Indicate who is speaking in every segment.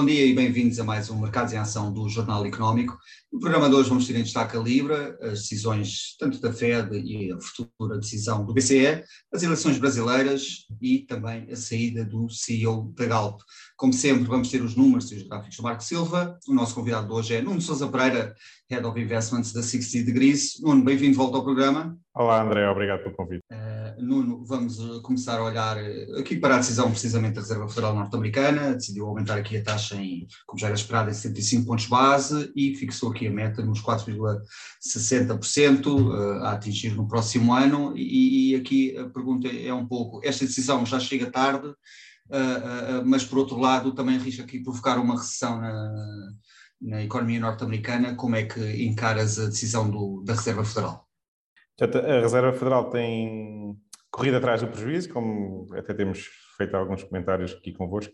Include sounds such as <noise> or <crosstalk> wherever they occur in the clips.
Speaker 1: Bom dia e bem-vindos a mais um Mercados em Ação do Jornal Económico. No programa de hoje vamos ter em destaque a Libra, as decisões tanto da Fed e a futura decisão do BCE, as eleições brasileiras e também a saída do CEO da Galp. Como sempre, vamos ter os números e os gráficos do Marco Silva. O nosso convidado de hoje é Nuno Sousa Pereira, Head of Investments da 60 Degrees. Nuno, bem-vindo de volta ao programa.
Speaker 2: Olá, André, obrigado pelo convite.
Speaker 1: Uh, Nuno, vamos começar a olhar aqui para a decisão precisamente da Reserva Federal Norte-Americana, decidiu aumentar aqui a taxa em, como já era esperado, em 75 pontos base e fixou aqui a meta nos 4,60% uh, a atingir no próximo ano. E, e, aqui a pergunta é um pouco: esta decisão já chega tarde, uh, mas por outro lado também arrisca aqui provocar uma recessão na, na economia norte-americana. Como é que encaras a decisão do, da Reserva Federal?
Speaker 2: A Reserva Federal tem corrido atrás do prejuízo, como até temos feito alguns comentários aqui convosco.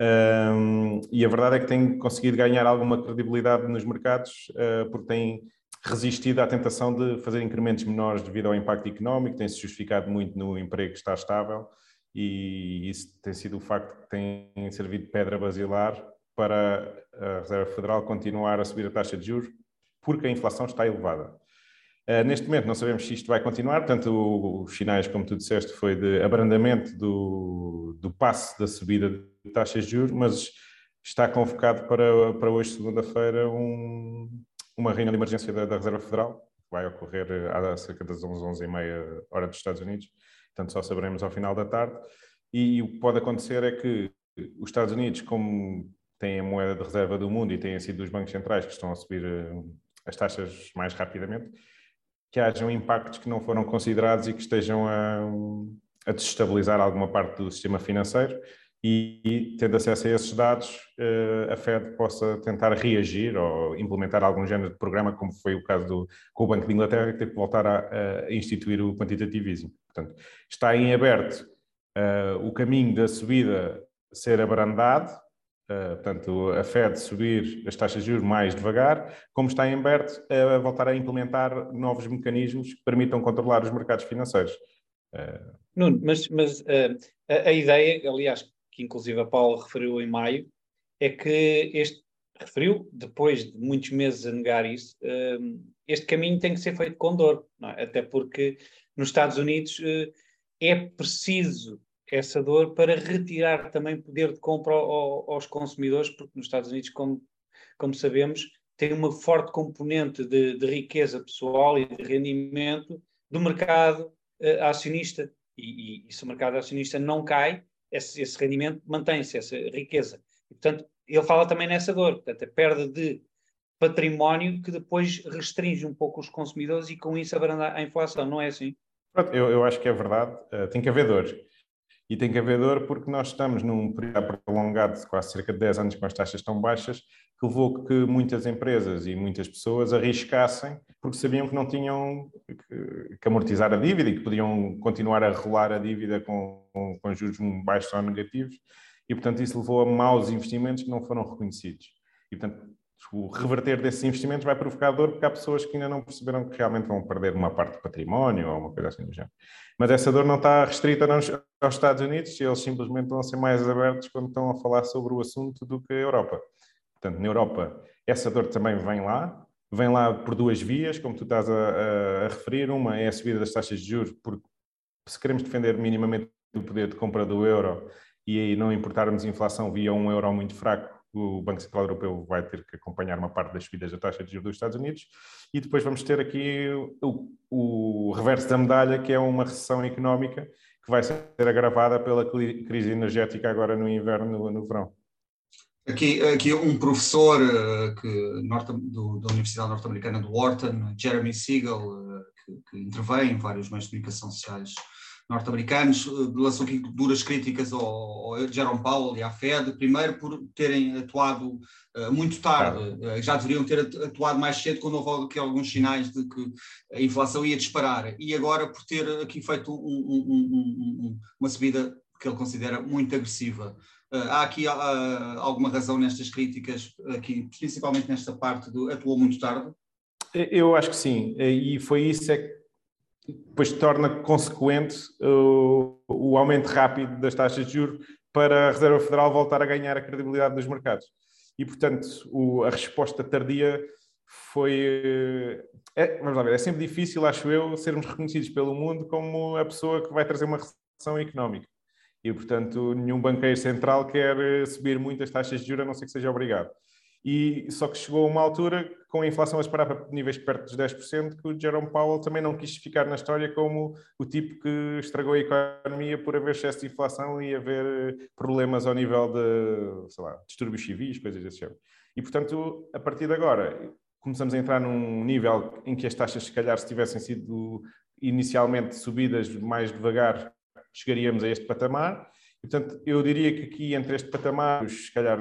Speaker 2: Um, e a verdade é que tem conseguido ganhar alguma credibilidade nos mercados, uh, porque tem resistido à tentação de fazer incrementos menores devido ao impacto económico, tem-se justificado muito no emprego que está estável, e isso tem sido o facto que tem servido de pedra basilar para a Reserva Federal continuar a subir a taxa de juros, porque a inflação está elevada. Uh, neste momento não sabemos se isto vai continuar, portanto os sinais, como tu disseste, foi de abrandamento do, do passe da subida de taxas de juros, mas está convocado para, para hoje, segunda-feira, um, uma reunião de emergência da, da, Reserva Federal, que vai ocorrer há cerca das 11, 11 e meia hora dos Estados Unidos, portanto só saberemos ao final da tarde, e o que pode acontecer é que os Estados Unidos, como têm a moeda de reserva do mundo e têm sido os bancos centrais que estão a subir uh, as taxas mais rapidamente, que hajam impactos que não foram considerados e que estejam a, a desestabilizar alguma parte do sistema financeiro e, tendo acesso a esses dados, eh, a Fed possa tentar reagir ou implementar algum género de programa, como foi o caso do, com o Banco de Inglaterra, que teve que voltar a, a instituir o quantitative easing. Portanto, está em aberto uh, o caminho da subida ser abrandado, Uh, portanto, a Fed subir as taxas de juros mais devagar, como está em aberto a voltar a implementar novos mecanismos que permitam controlar os mercados financeiros.
Speaker 3: Uh... Nuno, mas, mas uh, a, a, ideia, aliás, que inclusive a Paula referiu em maio, é que este, referiu, depois de muitos meses a negar isso, este caminho tem que ser feito com dor, é? até porque nos Estados Unidos é preciso essa dor para retirar também poder de compra ao, aos consumidores, porque nos Estados Unidos, como, como sabemos, tem uma forte componente de, de riqueza pessoal e de rendimento do mercado uh, acionista. E, e, e, se o mercado acionista não cai, esse, esse rendimento mantém-se, essa riqueza. E, portanto, ele fala também nessa dor, portanto, a perda de património que depois restringe um pouco os consumidores e com isso abranda a inflação, não é assim?
Speaker 2: Eu, eu acho que é verdade, uh, tem que haver dor. E tem que haver dor porque nós estamos num período prolongado de quase cerca de 10 anos com as taxas tão baixas, que levou que muitas empresas e muitas pessoas arriscassem porque sabiam que não tinham que, amortizar a dívida e que podiam continuar a rolar a dívida com, com, com juros baixos ou negativos. E, portanto, isso levou a maus investimentos que não foram reconhecidos. E, portanto, o reverter desses investimentos vai provocar dor porque há pessoas que ainda não perceberam que realmente vão perder uma parte do património ou uma coisa assim do género. Mas essa dor não está restrita aos Estados Unidos eles simplesmente vão ser mais abertos quando estão a falar sobre o assunto do que a Europa. Portanto, na Europa, essa dor também vem lá, vem lá por duas vias, como tu estás a, a, a referir. Uma é a subida das taxas de juros, porque se queremos defender minimamente o poder de compra do euro e aí não importarmos inflação via um euro muito fraco, o Banco Central Europeu vai ter que acompanhar uma parte das subidas da taxa de juros dos Estados Unidos e depois vamos ter aqui o, o reverso da medalha, que é uma recessão económica que vai ser agravada pela crise energética agora no inverno, no, no verão.
Speaker 1: Aqui, aqui um professor uh, que, norte, do, da Universidade Norte-Americana do Wharton, Jeremy Siegel, uh, que, que intervém em vários meios de comunicação sociais norte-americanos eh, lançam aqui duras críticas ao, ao Jerome Powell e à Fed, primeiro por terem atuado uh, muito tarde, uh, já deveriam ter atuado mais cedo quando houve aqui alguns sinais de que a inflação ia disparar, e agora por ter aqui feito um, um, um, uma subida que ele considera muito agressiva. Uh, há aqui alguma razão nestas críticas, aqui, principalmente nesta parte do atuou muito tarde?
Speaker 2: Eu acho que sim, e foi isso é que depois torna consequente uh, o aumento rápido das taxas de juros, para a Reserva Federal voltar a ganhar a credibilidade dos mercados. E, portanto, o, a resposta tardia foi. É, vamos lá ver, é sempre difícil, acho eu, sermos reconhecidos pelo mundo como a pessoa que vai trazer uma recessão económica. E, portanto, nenhum banqueiro central quer subir muitas taxas de juros, a não ser que seja obrigado. E só que chegou uma altura, com a inflação a esperar para níveis perto dos 10%, que o Jerome Powell também não quis ficar na história como o tipo que estragou a economia por haver excesso de inflação e haver problemas ao nível de, sei lá, distúrbios civis, coisas desse género. E, portanto, a partir de agora, começamos a entrar num nível em que as taxas, se calhar, se tivessem sido inicialmente subidas mais devagar, chegaríamos a este patamar Portanto, eu diria que aqui entre este patamar, se calhar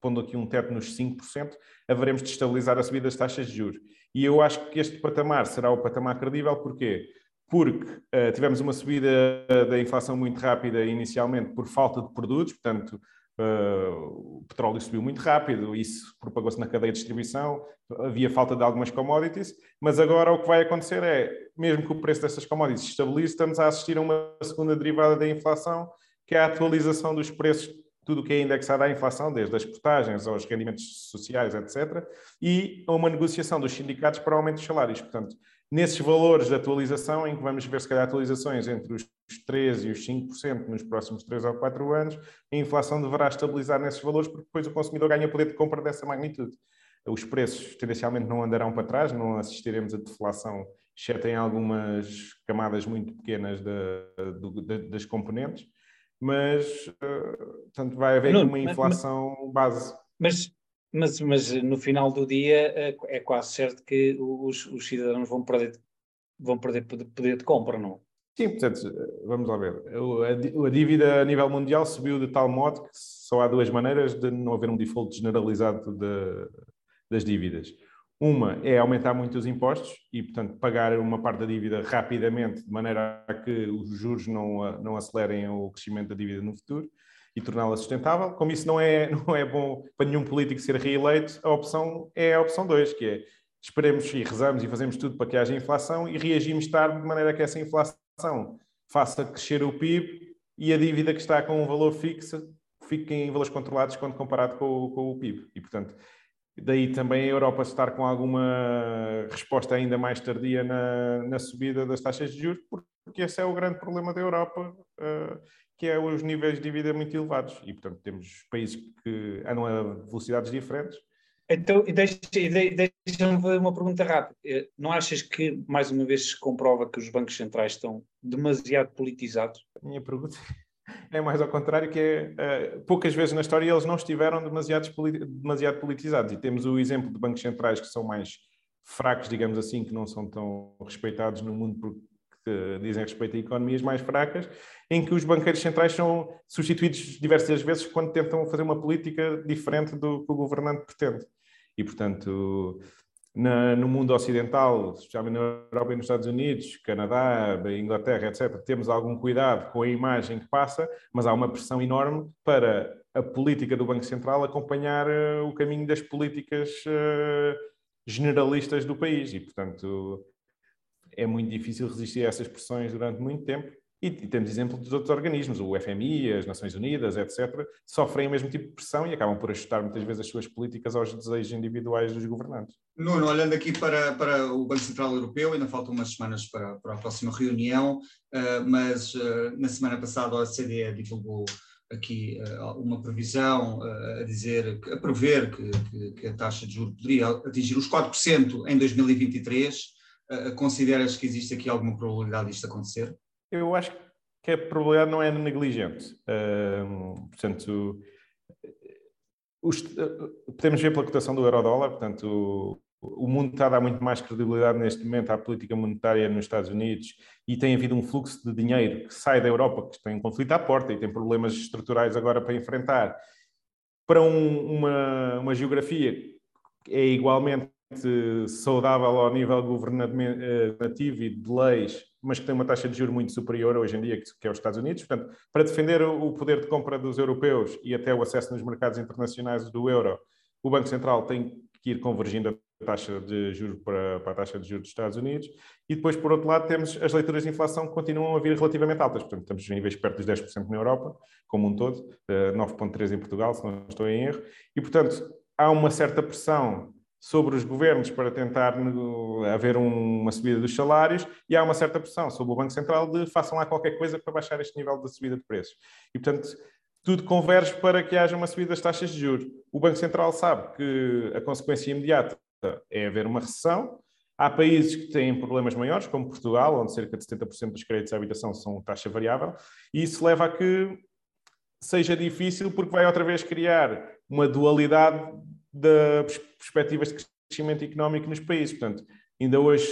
Speaker 2: pondo aqui um teto nos 5%, haveremos de estabilizar a subida das taxas de juros. E eu acho que este patamar será o patamar credível, porquê? Porque uh, tivemos uma subida da inflação muito rápida inicialmente por falta de produtos, portanto, uh, o petróleo subiu muito rápido, isso propagou-se na cadeia de distribuição, havia falta de algumas commodities, mas agora o que vai acontecer é, mesmo que o preço dessas commodities estabilize, estamos a assistir a uma segunda derivada da inflação, que é a atualização dos preços, tudo o que é indexado à inflação, desde as portagens aos rendimentos sociais, etc., e a uma negociação dos sindicatos para aumento dos salários. Portanto, nesses valores de atualização, em que vamos ver, se calhar, atualizações entre os 3% e os 5% nos próximos 3 ou 4 anos, a inflação deverá estabilizar nesses valores, porque depois o consumidor ganha poder de compra dessa magnitude. Os preços tendencialmente não andarão para trás, não assistiremos a deflação, exceto em algumas camadas muito pequenas das componentes, mas uh, portanto, vai haver não, uma inflação
Speaker 3: mas,
Speaker 2: base.
Speaker 3: Mas, mas, mas no final do dia é, é quase certo que os, os cidadãos vão perder, vão perder poder de compra, não?
Speaker 2: Sim, portanto, vamos lá ver. A dívida a nível mundial subiu de tal modo que só há duas maneiras de não haver um default generalizado de, das dívidas. Uma é aumentar muito os impostos e, portanto, pagar uma parte da dívida rapidamente, de maneira a que os juros não, não acelerem o crescimento da dívida no futuro e torná-la sustentável. Como isso não é, <laughs> não é bom para nenhum político ser reeleito, a opção é a opção 2, que é esperemos e rezamos e fazemos tudo para que haja inflação e reagimos tarde de maneira a que essa inflação faça crescer o PIB e a dívida que está com um valor fixo fique em valores controlados quando comparado com, com o PIB. E, portanto, Daí também a Europa estar com alguma resposta ainda mais tardia na, na subida das taxas de juros, porque esse é o grande problema da Europa, uh, que é os níveis de dívida muito elevados. E, portanto, temos países que andam a velocidades diferentes.
Speaker 3: Então, deixa-me fazer uma pergunta rápida. Eh, não achas que, mais uma vez, se comprova que os bancos centrais estão demasiado politizados?
Speaker 2: A minha pergunta é mais ao contrário, que é uh, poucas vezes na história eles não estiveram demasiado, demasiado politizados. E temos o exemplo de bancos centrais que são mais fracos, digamos assim, que não são tão respeitados no mundo porque dizem respeito a economias mais fracas, em que os banqueiros centrais são substituídos diversas vezes quando tentam fazer uma política diferente do que o governante pretende. E, portanto, na, no mundo ocidental, especialmente na Europa e nos Estados Unidos, Canadá, Inglaterra, etc., temos algum cuidado com a imagem que passa, mas há uma pressão enorme para a política do Banco Central acompanhar uh, o caminho das políticas uh, generalistas do país e, portanto, é muito difícil resistir a essas pressões durante muito tempo e, e, temos exemplo dos outros organismos, o FMI, as Nações Unidas, etc., sofrem o mesmo tipo de pressão e acabam por ajustar muitas vezes as suas políticas aos desejos individuais dos governantes.
Speaker 1: Nuno, olhando aqui para, para o Banco Central Europeu, ainda faltam umas semanas para, para a próxima reunião, uh, mas uh, na semana passada a OCDE divulgou aqui uh, uma previsão a dizer, a prever que, que, a taxa de juros poderia atingir os 4% em 2023. consideras que existe aqui alguma probabilidade disto acontecer?
Speaker 2: Eu acho que a probabilidade não é negligente. Portanto, os, podemos ver pela cotação do euro-dólar, portanto, o, o mundo está a dar muito mais credibilidade neste momento à política monetária nos Estados Unidos e tem havido um fluxo de dinheiro que sai da Europa, que tem um conflito à porta e tem problemas estruturais agora para enfrentar, para um, uma, uma geografia que é igualmente saudável ao nível governativo e de leis mas que tem uma taxa de juros muito superior hoje em dia, que é os Estados Unidos. Portanto, para defender o poder de compra dos europeus e até o acesso nos mercados internacionais do euro, o Banco Central tem que ir convergindo taxa de juros para, para, a taxa de juros dos Estados Unidos, e depois, por outro lado, temos as leituras de inflação que continuam a vir relativamente altas, portanto, estamos em níveis perto dos 10% na Europa, como um todo, 9,3% em Portugal, se não estou em erro, e, portanto, há uma certa pressão sobre os governos para tentar haver uma subida dos salários e há uma certa pressão sobre o Banco Central de façam lá qualquer coisa para baixar este nível de subida de preços. E, portanto, tudo converge para que haja uma subida das taxas de juros. O Banco Central sabe que a consequência imediata é haver uma recessão. Há países que têm problemas maiores, como Portugal, onde cerca de 70% dos créditos à habitação são taxa variável, e isso leva a que seja difícil, porque vai outra vez criar uma dualidade das perspectivas de crescimento económico nos países. Portanto, ainda hoje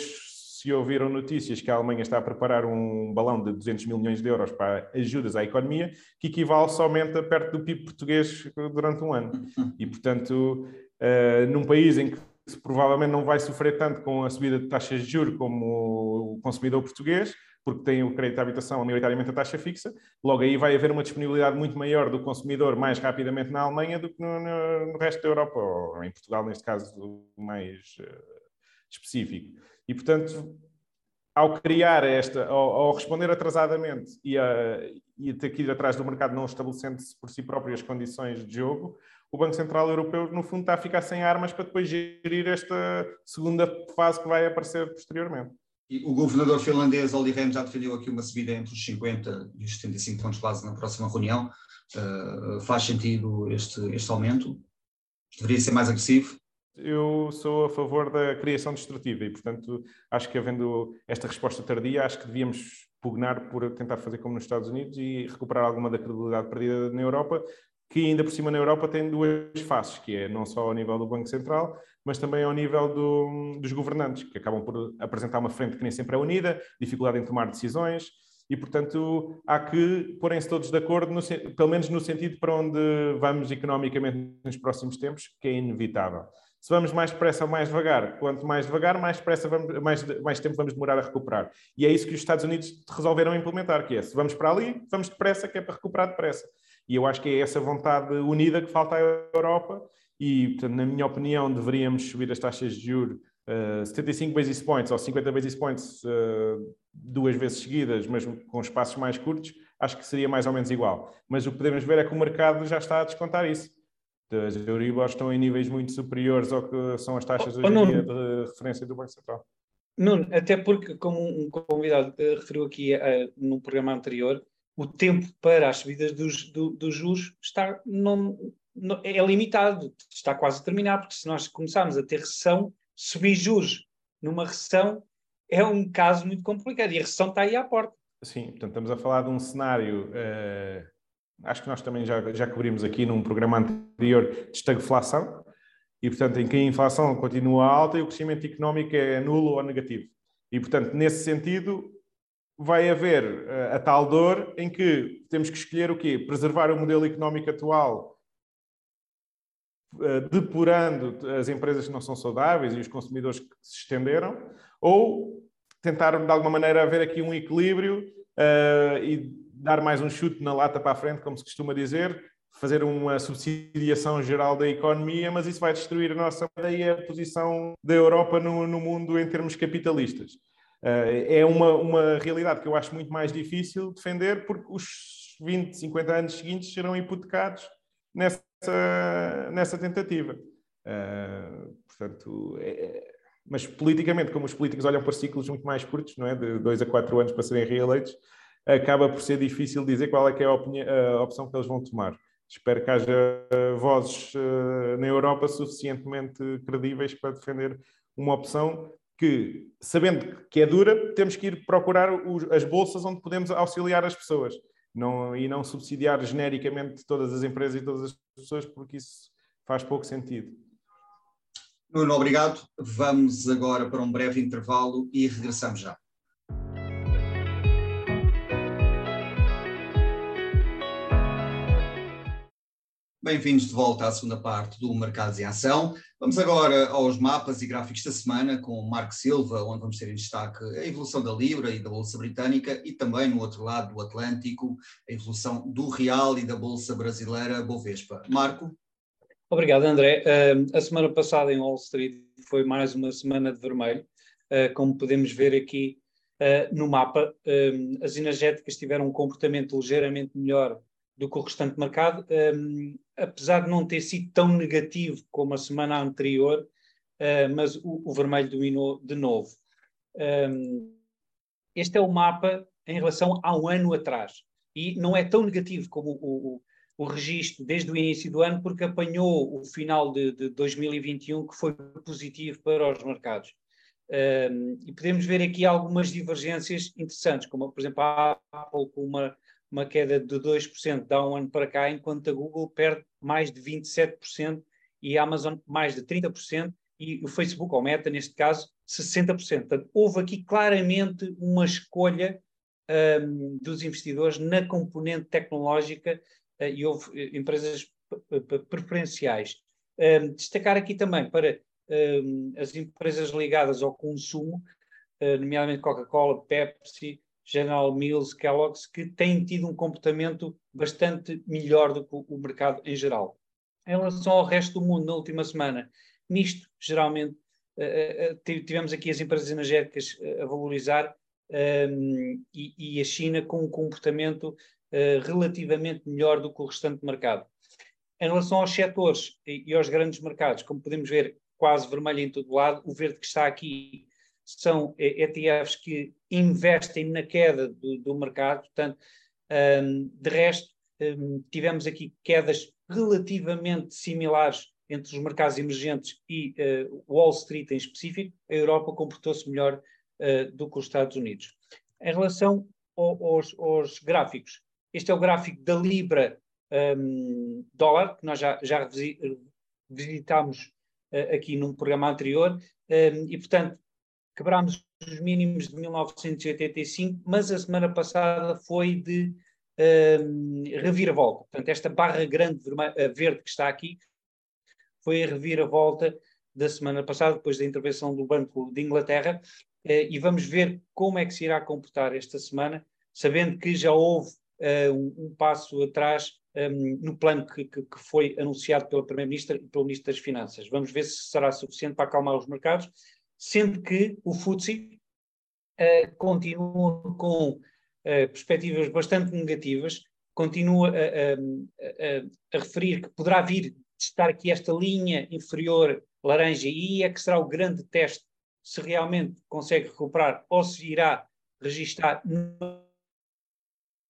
Speaker 2: se ouviram notícias que a Alemanha está a preparar um balão de 200 mil milhões de euros para ajudas à economia, que equivale somente a perto do PIB português durante um ano. E, portanto, uh, num país em que provavelmente não vai sofrer tanto com a subida de taxas de juros como o consumidor português, porque tem o crédito à habitação maioritariamente a taxa fixa, logo aí vai haver uma disponibilidade muito maior do consumidor mais rapidamente na Alemanha do que no, no, no resto da Europa, ou em Portugal, neste caso mais uh, específico. E, portanto, ao criar esta, ao, ao responder atrasadamente e, a, e ter que ir atrás do mercado não estabelecendo-se por si próprio as condições de jogo, o Banco Central Europeu, no fundo, está a ficar sem armas para depois gerir esta segunda fase que vai aparecer posteriormente.
Speaker 1: O governador finlandês Olli Rehn já defendeu aqui uma subida entre os 50 e os 75 pontos base na próxima reunião. Uh, faz sentido este, este aumento? Deveria ser mais agressivo?
Speaker 2: Eu sou a favor da criação destrutiva e, portanto, acho que havendo esta resposta tardia, acho que devíamos pugnar por tentar fazer como nos Estados Unidos e recuperar alguma da credibilidade perdida na Europa, que ainda por cima na Europa tem duas faces, que é não só ao nível do Banco Central, mas também ao nível do, dos governantes, que acabam por apresentar uma frente que nem sempre é unida, dificuldade em tomar decisões, e, portanto, há que porem-se todos de acordo, no, pelo menos no sentido para onde vamos economicamente nos próximos tempos, que é inevitável. Se vamos mais depressa ou mais devagar, quanto mais devagar, mais, depressa vamos, mais, mais tempo vamos demorar a recuperar. E é isso que os Estados Unidos resolveram implementar, que é, se vamos para ali, vamos depressa, que é para recuperar depressa. E eu acho que é essa vontade unida que falta à Europa e, portanto, na minha opinião, deveríamos subir as taxas de juros uh, 75 basis points ou 50 basis points uh, duas vezes seguidas, mas com espaços mais curtos, acho que seria mais ou menos igual. Mas o que podemos ver é que o mercado já está a descontar isso. As Euribor estão em níveis muito superiores ao que são as taxas oh, hoje em dia de referência do Banco Central.
Speaker 3: Nuno, até porque, como um convidado uh, referiu aqui uh, no programa anterior, o tempo para as subidas dos, do, dos juros está, não, não, é limitado, está quase a terminar, porque se nós começarmos a ter recessão, subir juros numa recessão é um caso muito complicado e a recessão está aí à porta.
Speaker 2: Sim, portanto, estamos a falar de um cenário, uh, acho que nós também já, já cobrimos aqui num programa anterior de estagflação, e portanto em que a inflação continua alta e o crescimento económico é nulo ou negativo. E portanto, nesse sentido, vai haver uh, a tal dor em que temos que escolher o quê? Preservar o modelo económico atual, uh, depurando as empresas que não são saudáveis e os consumidores que se estenderam, ou tentar de alguma maneira haver aqui um equilíbrio uh, e dar mais um chute na lata para a frente, como se costuma dizer, fazer uma subsidiação geral da economia, mas isso vai destruir a nossa ideia, a posição da Europa no, no mundo em termos capitalistas. Eh, é uma, uma realidade que eu acho muito mais difícil defender, porque os 20, 50 anos seguintes serão hipotecados nessa, nessa tentativa. Uh, portanto, é, mas politicamente, como os políticos olham para ciclos muito mais curtos, não é? de dois a quatro anos para serem reeleitos, acaba por ser difícil dizer qual é que é a, opinião, a opção que eles vão tomar. Espero que haja vozes uh, na Europa suficientemente credíveis para defender uma opção que, sabendo que é dura, temos que ir procurar os, as bolsas onde podemos auxiliar as pessoas não, e não subsidiar genericamente todas as empresas e todas as pessoas, porque isso faz pouco sentido.
Speaker 1: Nuno, obrigado. Vamos agora para um breve intervalo e regressamos já. Bem-vindos de volta à segunda parte do Mercados em Ação. Vamos agora aos mapas e gráficos da semana com o Marco Silva, onde vamos ter em destaque a evolução da Libra e da Bolsa Britânica e também no outro lado do Atlântico a evolução do Real e da Bolsa Brasileira Bovespa. Marco?
Speaker 3: Obrigado, André. A semana passada em Wall Street foi mais uma semana de vermelho. Uh, como podemos ver aqui uh, no mapa, as energéticas tiveram um comportamento ligeiramente melhor do que o restante mercado, apesar de não ter sido tão negativo como a semana anterior, mas o, o, vermelho dominou de novo. Um, este é o mapa em relação a um ano atrás. E não é tão negativo como o, o registro desde o início do ano, porque apanhou o final de, de 2021, que foi positivo para os mercados. Um, e podemos ver aqui algumas divergências interessantes, como, por exemplo, a Apple com uma, uma queda de 2% de um ano para cá, enquanto a Google perde mais de 27% e a Amazon mais de 30% e o Facebook, ou Meta, neste caso, 60%. Portanto, houve aqui claramente uma escolha um, dos investidores na componente tecnológica uh, e houve uh, empresas preferenciais. Um, destacar aqui também para um, as empresas ligadas ao consumo, uh, nomeadamente Coca-Cola, Pepsi, General Mills, Kellogg's, que têm tido um comportamento bastante melhor do que o mercado em geral. Em relação ao resto do mundo, na última semana, nisto, geralmente, tivemos aqui as empresas energéticas a valorizar um, e, a China com um comportamento relativamente melhor do que o restante mercado. Em relação aos setores e, e aos grandes mercados, como podemos ver, quase vermelho em todo lado, o verde que está aqui são ETFs que investem na queda do, do mercado, portanto, um, de resto, um, tivemos aqui quedas relativamente similares entre os mercados emergentes e uh, Wall Street em específico, a Europa comportou-se melhor uh, do que os Estados Unidos. Em relação ao, aos, aos, gráficos, este é o gráfico da Libra um, dólar, que nós já, já visitámos uh, aqui num programa anterior, um, e portanto quebrámos os mínimos de 1985, mas a semana passada foi de um, reviravolta. Portanto, esta barra grande verde que está aqui foi a reviravolta da semana passada, depois da intervenção do Banco de Inglaterra, eh, e vamos ver como é que se irá comportar esta semana, sabendo que já houve uh, um, um, passo atrás um, no plano que, que, que, foi anunciado pela Primeira-Ministra e pelo Ministro das Finanças. Vamos ver se será suficiente para acalmar os mercados, sendo que o FTSE uh, continua com uh, perspectivas bastante negativas, continua a, a, a, referir que poderá vir de estar aqui esta linha inferior laranja e é que será o grande teste se realmente consegue recuperar ou se irá registrar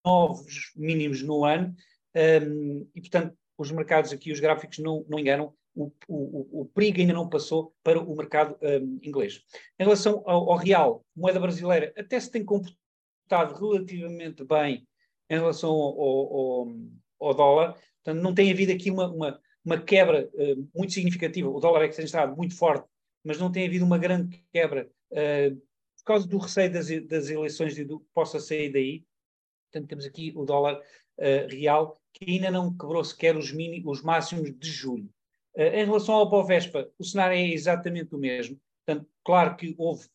Speaker 3: novos mínimos no ano. Um, e, portanto, os mercados aqui, os gráficos não, não enganam, o, o, o perigo ainda não passou para o mercado um, inglês. Em relação ao, ao, real, moeda brasileira, até se tem comportado relativamente bem em relação ao, ao, ao dólar, portanto, não tem havido aqui uma, uma, uma quebra uh, muito significativa. O dólar é que tem estado muito forte mas não tem havido uma grande quebra uh, por causa do receio das, das eleições e do que possa sair daí. Portanto, temos aqui o dólar uh, real, que ainda não quebrou sequer os, mini, os máximos de julho. Uh, em relação ao Bovespa, o cenário é exatamente o mesmo. Portanto, claro que houve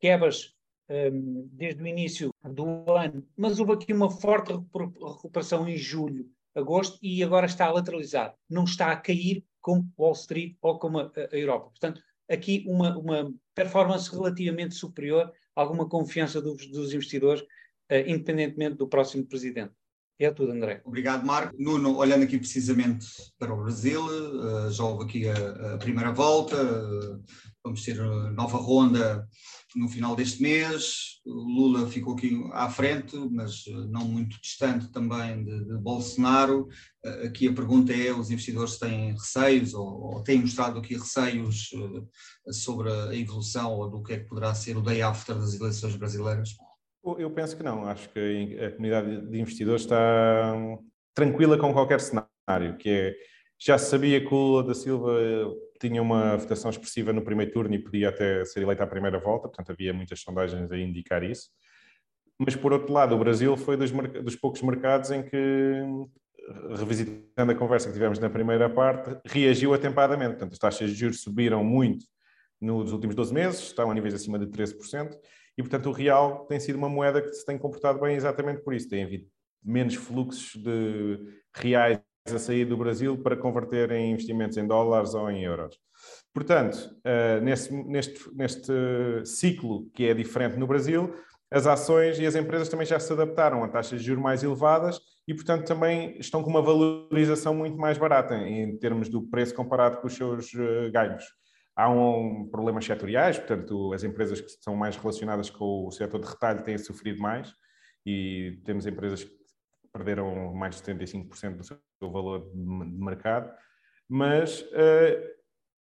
Speaker 3: quebras um, desde o início do ano, mas houve aqui uma forte recuperação em julho, agosto, e agora está a lateralizar. Não está a cair como Wall Street ou como a, a Europa. Portanto, aqui uma, uma performance relativamente superior, alguma confiança dos, dos investidores, uh, independentemente do próximo presidente. É tudo, André.
Speaker 1: Obrigado, Marco. Nuno, olhando aqui precisamente para o Brasil, uh, já houve aqui a, a primeira volta, uh, vamos ter nova ronda no final deste mês. Lula ficou aqui à frente, mas não muito distante também de, de Bolsonaro. Aqui a pergunta é: os investidores têm receios ou, ou têm mostrado aqui receios sobre a evolução ou do que é que poderá ser o day after das eleições brasileiras?
Speaker 2: Eu penso que não. Acho que a comunidade de investidores está tranquila com qualquer cenário, que é já sabia que o Lula da Silva tinha uma votação expressiva no primeiro turno e podia até ser eleito à primeira volta, portanto havia muitas sondagens a indicar isso. Mas por outro lado, o Brasil foi dos, dos poucos mercados em que, revisitando a conversa que tivemos na primeira parte, reagiu atempadamente. Portanto, as taxas de juros subiram muito nos últimos 12 meses, estão a níveis acima de 13%, e portanto o real tem sido uma moeda que se tem comportado bem exatamente por isso. Tem havido menos fluxos de reais a sair do Brasil para converter em investimentos em dólares ou em euros. Portanto, uh, neste, neste, neste ciclo que é diferente no Brasil, as ações e as empresas também já se adaptaram a taxas de juros mais elevadas e, portanto, também estão com uma valorização muito mais barata em termos do preço comparado com os seus uh, ganhos. Há um, problemas setoriais, portanto, as empresas que são mais relacionadas com o setor de retalho têm sofrido mais e temos empresas que perderam mais de 75% do seu valor de mercado, mas uh,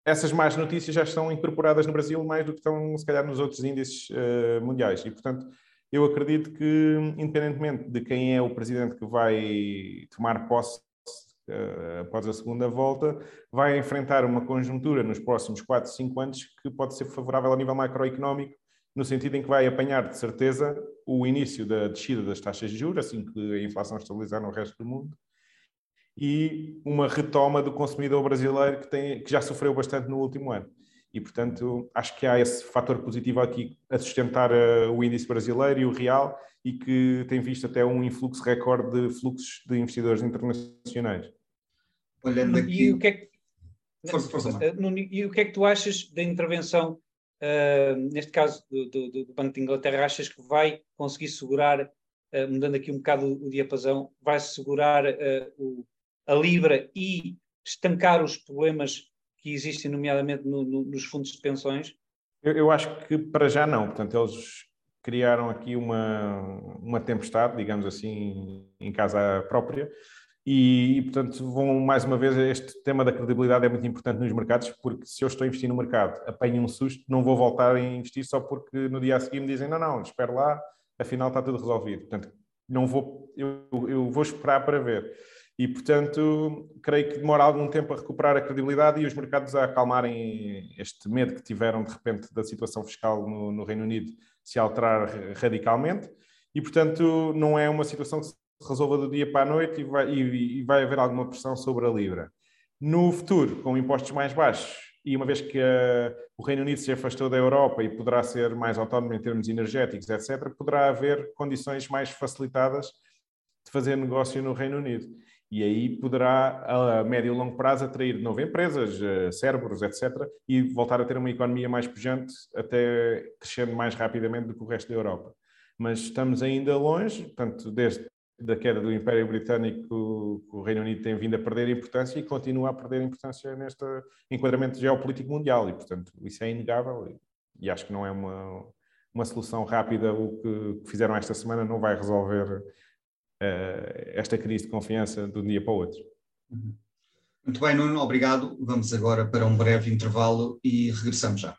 Speaker 2: essas más notícias já estão incorporadas no Brasil mais do que estão, se calhar, nos outros índices uh, mundiais. E, portanto, eu acredito que, independentemente de quem é o presidente que vai tomar posse após a segunda volta, vai enfrentar uma conjuntura nos próximos 4, 5 anos que pode ser favorável ao nível macroeconómico, no sentido em que vai apanhar, de certeza, o início da descida das taxas de juros, assim que a inflação estabilizar no resto do mundo, e uma retoma do consumidor brasileiro que, tem, que já sofreu bastante no último ano. E, portanto, acho que há esse fator positivo aqui a sustentar uh, o índice brasileiro e o real e que tem visto até um influxo recorde de fluxos de investidores internacionais.
Speaker 3: Olhando aqui... E o que é que... Força, força, eh, e o que é que tu achas da intervenção, uh, neste caso do, do, do, Banco de Inglaterra, achas que vai conseguir segurar, uh, mudando aqui um bocado o, o diapasão, vai segurar o, a Libra e estancar os problemas que existem, nomeadamente no, no, nos fundos de pensões?
Speaker 2: Eu, eu, acho que para já não. Portanto, eles criaram aqui uma, uma tempestade, digamos assim, em casa própria. E, portanto, vão mais uma vez, este tema da credibilidade é muito importante nos mercados, porque se eu estou a investir no mercado, apanho um susto, não vou voltar a investir só porque no dia a seguir me dizem, não, não, espera lá, afinal está tudo resolvido. Portanto, não vou, eu, eu vou esperar para ver. E, portanto, creio que demora algum tempo a recuperar a credibilidade e os mercados a acalmarem este medo que tiveram, de repente, da situação fiscal no, no Reino Unido se alterar radicalmente. E, portanto, não é uma situação que resolva do dia para a noite e vai, e, e vai haver alguma pressão sobre a Libra. No futuro, com impostos mais baixos, e uma vez que a, o Reino Unido se afastou da Europa e poderá ser mais autónomo em termos energéticos, etc., poderá haver condições mais facilitadas de fazer negócio no Reino Unido e aí poderá, a médio e longo prazo, atrair novo empresas, eh, cérebros, etc., e voltar a ter uma economia mais pujante, até crescendo mais rapidamente do que o resto da Europa. Mas estamos ainda longe, portanto, desde da queda do Império Britânico, o Reino Unido tem vindo a perder importância e continua a perder importância neste enquadramento geopolítico mundial, e, portanto, isso é inegável, e acho que não é uma, uma solução rápida. O que fizeram esta semana não vai resolver uh, esta crise de confiança de um dia para o outro.
Speaker 1: Uhum. Muito bem, Nuno, obrigado. Vamos agora para um breve intervalo e regressamos já.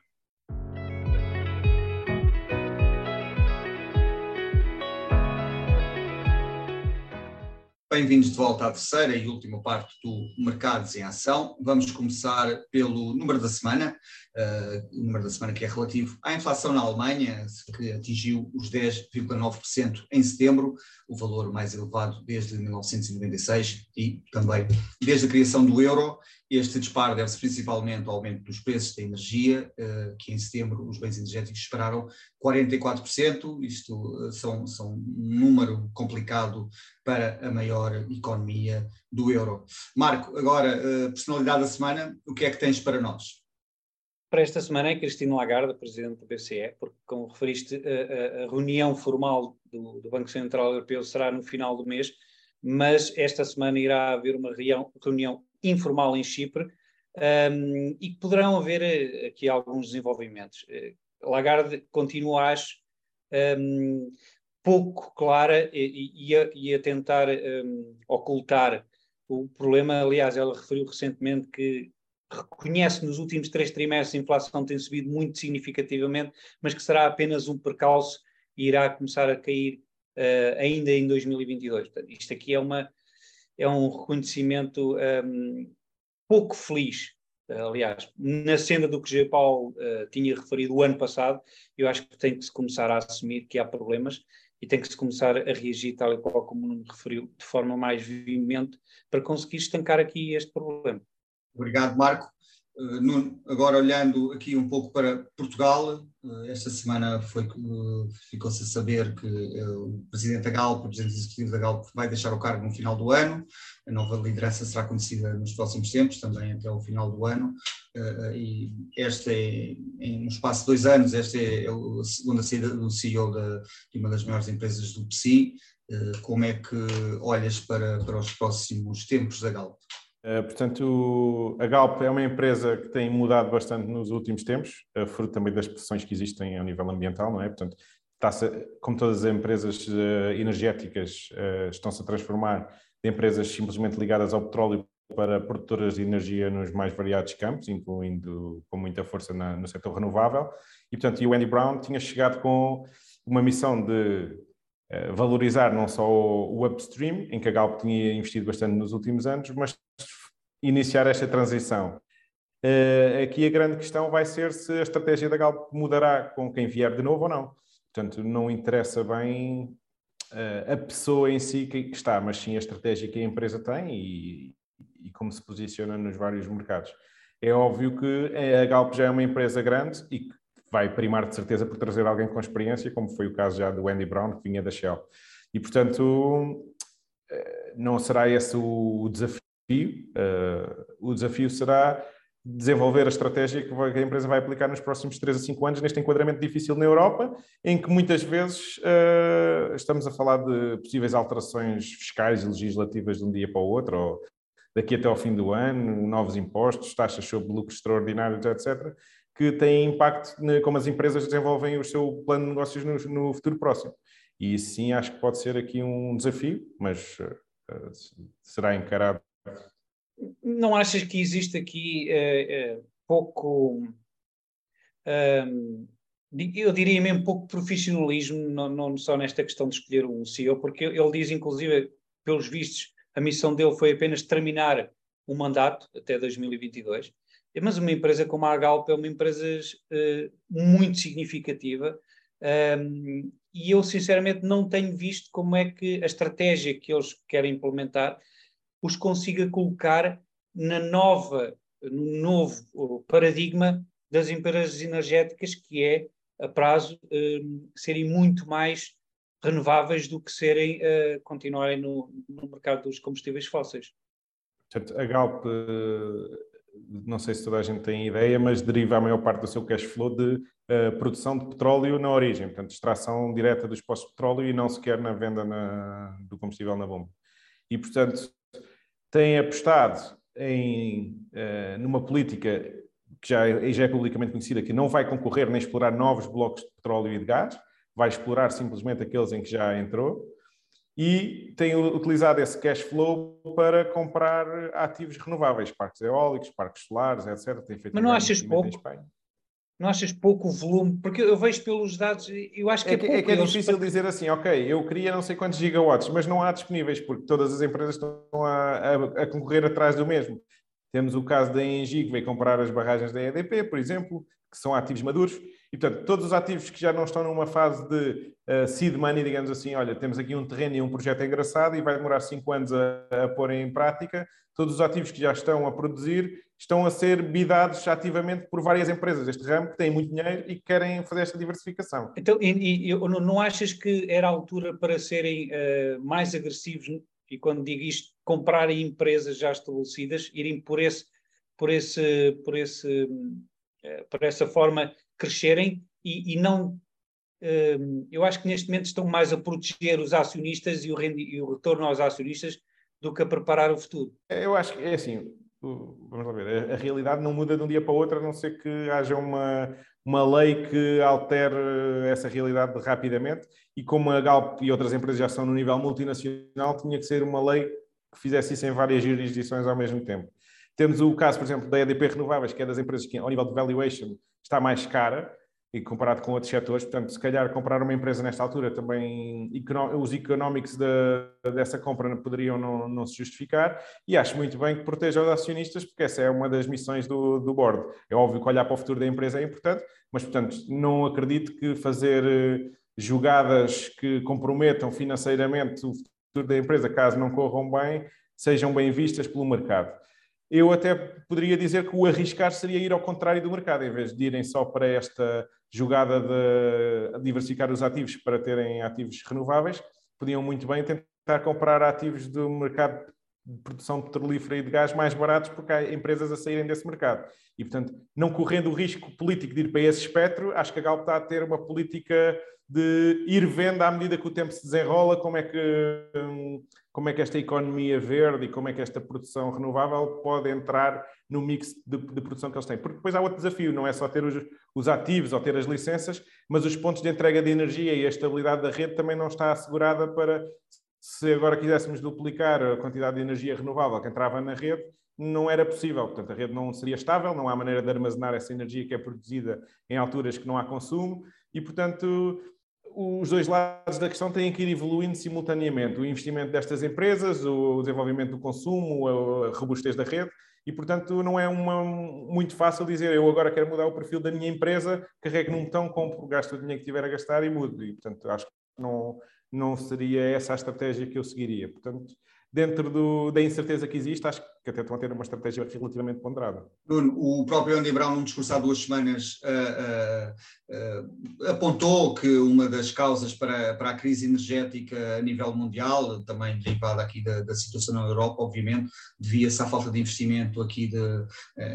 Speaker 1: Bem-vindos de volta à terceira e última parte do Mercados em Ação. Vamos começar pelo número da semana, uh, o número da semana que é relativo à inflação na Alemanha, que atingiu os 10,9% em setembro, o valor mais elevado desde 1996 e também desde a criação do euro. Este disparo deve-se principalmente ao aumento dos preços da energia, eh, que em setembro os bens energéticos dispararam 44%. Isto eh, são, são um número complicado para a maior economia do euro. Marco, agora, eh, personalidade da semana, o que é que tens para nós?
Speaker 3: Para esta semana é Cristina Lagarde, Presidente do BCE, porque, como referiste, a, reunião formal do, do Banco Central Europeu será no final do mês, mas esta semana irá haver uma reunião informal em Chipre um, e que poderão haver eh, aqui alguns desenvolvimentos. Eh, Lagarde continua, acho, um, pouco clara e, e, a, e a, tentar um, ocultar o problema. Aliás, ela referiu recentemente que reconhece nos últimos três trimestres a inflação tem subido muito significativamente, mas que será apenas um percalço e irá começar a cair uh, ainda em 2022. Portanto, isto aqui é uma é um reconhecimento um, pouco feliz. Aliás, na senda do que G. Paulo uh, tinha referido o ano passado, eu acho que tem que se começar a assumir que há problemas e tem que se começar a reagir, tal e qual como me referiu, de forma mais veemente, para conseguir estancar aqui este problema.
Speaker 1: Obrigado, Marco. Agora olhando aqui um pouco para Portugal, esta semana foi, ficou-se a saber que o presidente da Galp, o presidente executivo da Galp, vai deixar o cargo no final do ano. A nova liderança será conhecida nos próximos tempos, também até o final do ano. E esta é, em um espaço de dois anos, esta é a segunda saída do CEO de uma das maiores empresas do PSI. Como é que olhas para, para os próximos tempos da Galp?
Speaker 2: Uh, portanto, a Galp é uma empresa que tem mudado bastante nos últimos tempos, uh, fruto também das pressões que existem a nível ambiental, não é? Portanto, como todas as empresas uh, energéticas estão-se a transformar de empresas simplesmente ligadas ao petróleo para produtoras de energia nos mais variados campos, incluindo com muita força na, no setor renovável. E, portanto, o Andy Brown tinha chegado com uma missão de valorizar não só o upstream, em que a Galp tinha investido bastante nos últimos anos, mas iniciar esta transição. Uh, aqui a grande questão vai ser se a estratégia da Galp mudará com quem vier de novo ou não. Portanto, não interessa bem uh, a pessoa em si que está, mas sim a estratégia que a empresa tem e, e como se posiciona nos vários mercados. É óbvio que a Galp já é uma empresa grande e que vai primar de certeza por trazer alguém com experiência, como foi o caso já do Andy Brown, que vinha da Shell. E, portanto, eh, não será esse o desafio desafio. Uh, o desafio será desenvolver a estratégia que a empresa vai aplicar nos próximos 3 a 5 anos neste enquadramento difícil na Europa, em que muitas vezes uh, estamos a falar de possíveis alterações fiscais e legislativas de um dia para o outro, ou daqui até ao fim do ano, novos impostos, taxas sobre lucros extraordinários, etc., que têm impacto como as empresas desenvolvem o seu plano de negócios no, no futuro próximo. E sim, acho que pode ser aqui um desafio, mas uh, será encarado
Speaker 3: não achas que existe aqui uh, uh, pouco, uh, eu diria mesmo pouco profissionalismo, não, não, só nesta questão de escolher um CEO, porque ele diz, inclusive, pelos vistos, a missão dele foi apenas terminar o mandato até 2022. Mas uma empresa como a Galp é uma empresa eh, muito significativa um, e eu, sinceramente, não tenho visto como é que a estratégia que eles querem implementar os consiga colocar na nova, no novo paradigma das empresas energéticas, que é a prazo um, serem muito mais renováveis do que serem uh, continuarem no, no, mercado dos combustíveis fósseis.
Speaker 2: Portanto, a Galp, não sei se toda a gente tem ideia, mas deriva a maior parte do seu cash flow de uh, produção de petróleo na origem, portanto, extração direta dos postos de petróleo e não sequer na venda na, do combustível na bomba. E, portanto, tem apostado em, uh, numa política que já é, já é publicamente conhecida, que não vai concorrer nem explorar novos blocos de petróleo e de gás, vai explorar simplesmente aqueles em que já entrou, e tem utilizado esse cash flow para comprar ativos renováveis, parques eólicos, parques solares, etc.
Speaker 3: Tem feito Mas não achas pouco? Não achas pouco volume? Porque eu vejo pelos dados, eu acho que é, é, pouco.
Speaker 2: É que é difícil dizer assim, ok, eu queria não sei quantos gigawatts, mas não há disponíveis, porque todas as empresas estão a, a, a concorrer atrás do mesmo. Temos o caso da Engie, que veio comprar as barragens da EDP, por exemplo, que são ativos maduros, e portanto, todos os ativos que já não estão numa fase de uh, seed money, digamos assim, olha, temos aqui um terreno e um projeto engraçado e vai demorar cinco anos a, a pôr em prática, todos os ativos que já estão a produzir estão a ser bidados ativamente por várias empresas deste ramo que têm muito dinheiro e que querem fazer esta diversificação.
Speaker 3: Então, e, e não achas que era a altura para serem uh, mais agressivos e quando digo isto, comprarem empresas já estabelecidas, irem por esse, por esse, por esse, uh, por essa forma crescerem e, e não uh, eu acho que neste momento estão mais a proteger os acionistas e o, rendi, e o retorno aos acionistas do que a preparar o futuro.
Speaker 2: Eu acho que é assim, vamos lá ver, a, a, realidade não muda de um dia para o outro, a não ser que haja uma, uma lei que altere essa realidade rapidamente. E como a Galp e outras empresas já estão no nível multinacional, tinha que ser uma lei que fizesse isso em várias jurisdições ao mesmo tempo. Temos o caso, por exemplo, da EDP Renováveis, que é das empresas que, ao nível de valuation, está mais cara, e comparado com outros setores. Portanto, se calhar comprar uma empresa nesta altura também, os economics de, dessa compra poderiam não, não, se justificar e acho muito bem que proteja os acionistas, porque essa é uma das missões do, do board. É óbvio que olhar para o futuro da empresa é importante, mas, portanto, não acredito que fazer eh, jogadas que comprometam financeiramente o futuro da empresa, caso não corram bem, sejam bem vistas pelo mercado. eu até poderia dizer que o arriscar seria ir ao contrário do mercado, em vez de irem só para esta jogada de diversificar os ativos para terem ativos renováveis, podiam muito bem tentar comprar ativos do mercado de produção petrolífera e de gás mais baratos porque há empresas a saírem desse mercado. E, portanto, não correndo o risco político de ir para esse espectro, acho que a Galp está a ter uma política de ir vendo à medida que o tempo se desenrola como é que, hum, como é que esta economia verde e como é que esta produção renovável pode entrar no mix de, de produção que eles têm. Porque depois há outro desafio, não é só ter os, os, ativos ou ter as licenças, mas os pontos de entrega de energia e a estabilidade da rede também não está assegurada para, se agora quiséssemos duplicar a quantidade de energia renovável que entrava na rede, não era possível. Portanto, a rede não seria estável, não há maneira de armazenar essa energia que é produzida em alturas que não há consumo e, portanto, os dois lados da questão têm que ir evoluindo simultaneamente. O investimento destas empresas, o desenvolvimento do consumo, a robustez da rede, e portanto não é uma, muito fácil dizer eu agora quero mudar o perfil da minha empresa, carrego num botão, compro, gasto o dinheiro que tiver a gastar e mudo. E portanto acho que não, não seria essa a estratégia que eu seguiria. Portanto, dentro do, da incerteza que existe, acho que até estão a ter uma estratégia relativamente ponderada.
Speaker 1: Bruno, o próprio Andy Brown, num discurso há duas semanas, uh, uh, uh, apontou que uma das causas para, para a crise energética a nível mundial, também derivada aqui da, da situação na Europa, obviamente, devia-se à falta de investimento aqui de,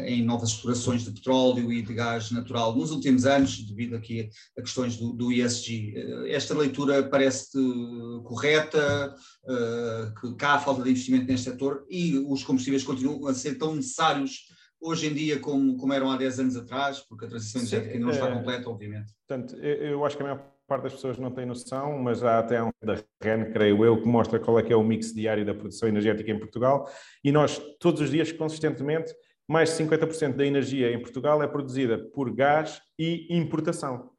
Speaker 1: em novas explorações de petróleo e de gás natural nos últimos anos, devido aqui a questões do, do ESG. Esta leitura parece correta, que cá falta de investimento neste setor e os combustíveis continuam a ser tão necessários hoje em dia como, como eram há 10 anos atrás, porque a transição energética não está é. completa, obviamente.
Speaker 2: Portanto, eu acho que a maior parte das pessoas não tem noção, mas há até um da REN, creio eu, que mostra qual é que é o mix diário da produção energética em Portugal e nós, todos os dias, consistentemente, mais de 50% da energia em Portugal é produzida por gás e importação.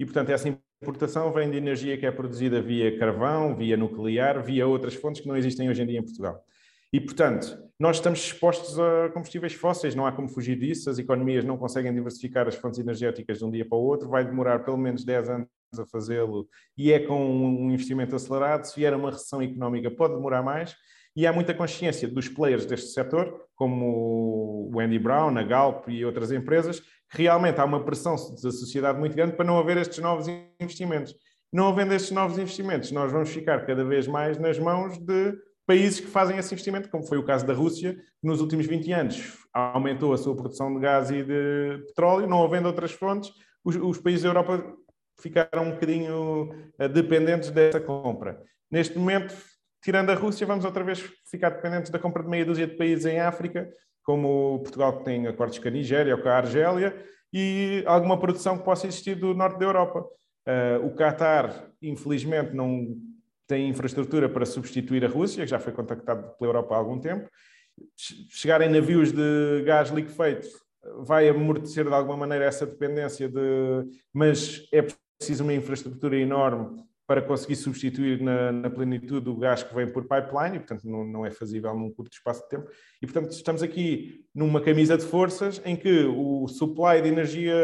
Speaker 2: E, portanto, essa importação vem de energia que é produzida via carvão, via nuclear, via outras fontes que não existem hoje em dia em Portugal. E, portanto, nós estamos expostos a combustíveis fósseis, não há como fugir disso, as economias não conseguem diversificar as fontes energéticas de um dia para o outro, vai demorar pelo menos 10 anos a fazê-lo e é com um investimento acelerado. Se vier uma recessão económica, pode demorar mais. E há muita consciência dos players deste setor, como o Andy Brown, a Galp e outras empresas, que realmente há uma pressão da sociedade muito grande para não haver estes novos investimentos. Não havendo estes novos investimentos, nós vamos ficar cada vez mais nas mãos de países que fazem esse investimento, como foi o caso da Rússia, que nos últimos 20 anos aumentou a sua produção de gás e de petróleo, não havendo outras fontes, os, os países da Europa ficaram um bocadinho uh, dependentes dessa compra. Neste momento, tirando a Rússia, vamos outra vez ficar dependentes da compra de meia dúzia de países em África, como Portugal que tem acordos com a Nigéria ou com a Argélia, e alguma produção que possa existir do norte da Europa. Uh, o Qatar, infelizmente, não tem infraestrutura para substituir a Rússia, que já foi contactado pela Europa há algum tempo. Chegarem navios de gás liquefeito vai amortecer de alguma maneira essa dependência, de, mas é preciso uma infraestrutura enorme para conseguir substituir na, na, plenitude o gás que vem por pipeline, e portanto não, não, é fazível num curto espaço de tempo. E portanto estamos aqui numa camisa de forças em que o supply de energia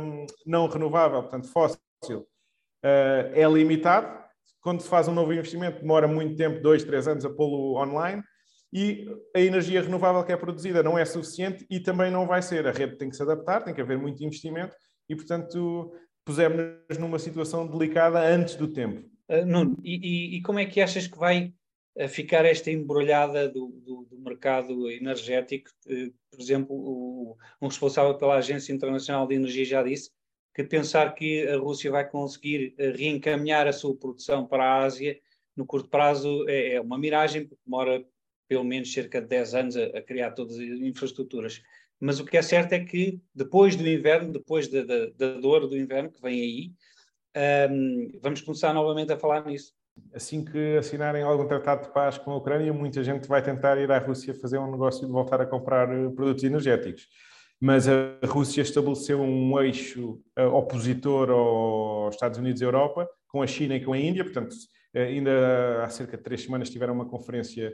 Speaker 2: hum, não renovável, portanto fóssil, uh, é limitado, quando se faz um novo investimento, demora muito tempo, dois, três anos, a pô-lo online, e a energia renovável que é produzida não é suficiente e também não vai ser. A rede tem que se adaptar, tem que haver muito investimento e, portanto, pusemos-nos numa situação delicada antes do tempo.
Speaker 3: Uh, Nuno, e, e, como é que achas que vai uh, ficar esta embrulhada do, do, do mercado energético? Uh, por exemplo, o, um responsável pela Agência Internacional de Energia já disse que pensar que a Rússia vai conseguir reencaminhar a sua produção para a Ásia no curto prazo é, é uma miragem, porque demora pelo menos cerca de 10 anos a, a, criar todas as infraestruturas. Mas o que é certo é que depois do inverno, depois da, da, da dor do inverno que vem aí, um, vamos começar novamente a falar nisso.
Speaker 2: Assim que assinarem algum tratado de paz com a Ucrânia, muita gente vai tentar ir à Rússia fazer um negócio de voltar a comprar eh, produtos energéticos. Mas a Rússia estabeleceu um eixo uh, opositor aos Estados Unidos e Europa, com a China e com a Índia, portanto, uh, ainda há cerca de três semanas tiveram uma conferência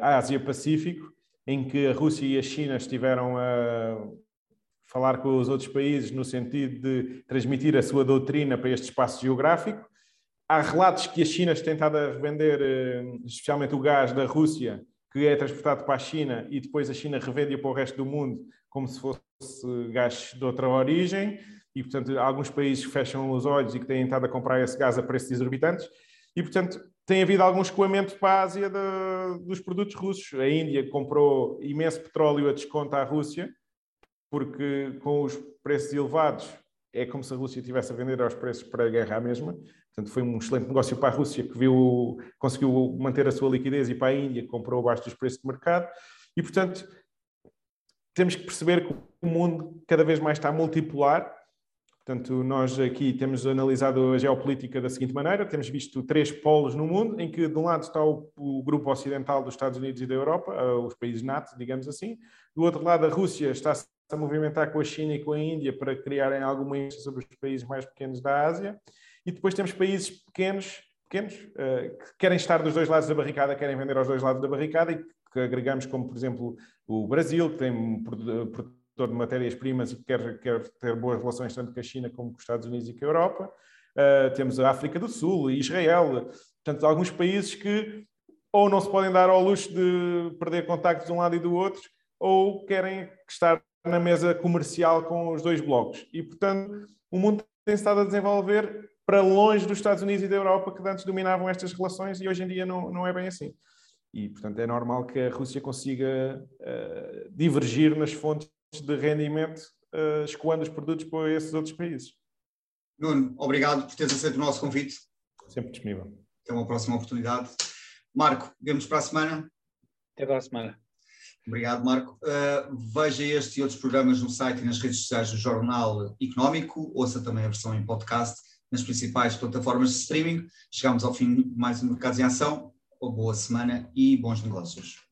Speaker 2: Ásia-Pacífico, em que a Rússia e a China estiveram a falar com os outros países no sentido de transmitir a sua doutrina para este espaço geográfico. Há relatos que a China tem tentado a revender, especialmente o gás da Rússia, que é transportado para a China e depois a China revende para o resto do mundo como se fosse gás de outra origem. E, portanto, alguns países fecham os olhos e que têm estado a comprar esse gás a preços exorbitantes. E, portanto, tem havido algum escoamento para a Ásia de, dos produtos russos. A Índia comprou imenso petróleo a desconto à Rússia, porque com os preços elevados é como se a Rússia estivesse a vender aos preços para a guerra mesma. Portanto, foi um excelente negócio para a Rússia, que viu, conseguiu manter a sua liquidez, e para a Índia, que comprou abaixo dos preços de mercado. E, portanto, temos que perceber que o mundo cada vez mais está multipolar Portanto, nós aqui temos analisado a geopolítica da seguinte maneira: temos visto três polos no mundo, em que de um lado está o, o grupo ocidental dos Estados Unidos e da Europa, os países NATO, digamos assim. Do outro lado, a Rússia está-se a movimentar com a China e com a Índia para criarem alguma influência sobre os países mais pequenos da Ásia. E depois temos países pequenos, pequenos uh, que querem estar dos dois lados da barricada, querem vender aos dois lados da barricada e que agregamos como, por exemplo, o Brasil, que tem produtor de matérias-primas e que quer, quer ter boas relações tanto com a China como com os Estados Unidos e com a Europa. Uh, temos a África do Sul Israel, portanto, alguns países que ou não se podem dar ao luxo de perder contactos de um lado e do outro, ou querem estar na mesa comercial com os dois blocos. E, portanto, o mundo tem estado a desenvolver para longe dos Estados Unidos e da Europa, que antes dominavam estas relações, e hoje em dia não, não é bem assim. E, portanto, é normal que a Rússia consiga uh, divergir nas fontes de rendimento uh, escoando os produtos para esses outros países.
Speaker 1: Nuno, obrigado por teres aceito o nosso convite.
Speaker 2: Sempre disponível.
Speaker 1: Até uma próxima oportunidade. Marco, vemos para a semana.
Speaker 3: Até para a semana.
Speaker 1: Obrigado, Marco. Uh, veja este e outros programas no site e nas redes sociais do Jornal Económico. Ouça também a versão em podcast nas principais plataformas de streaming. Chegamos ao fim de mais um Mercados em Ação. Uma boa semana e bons negócios.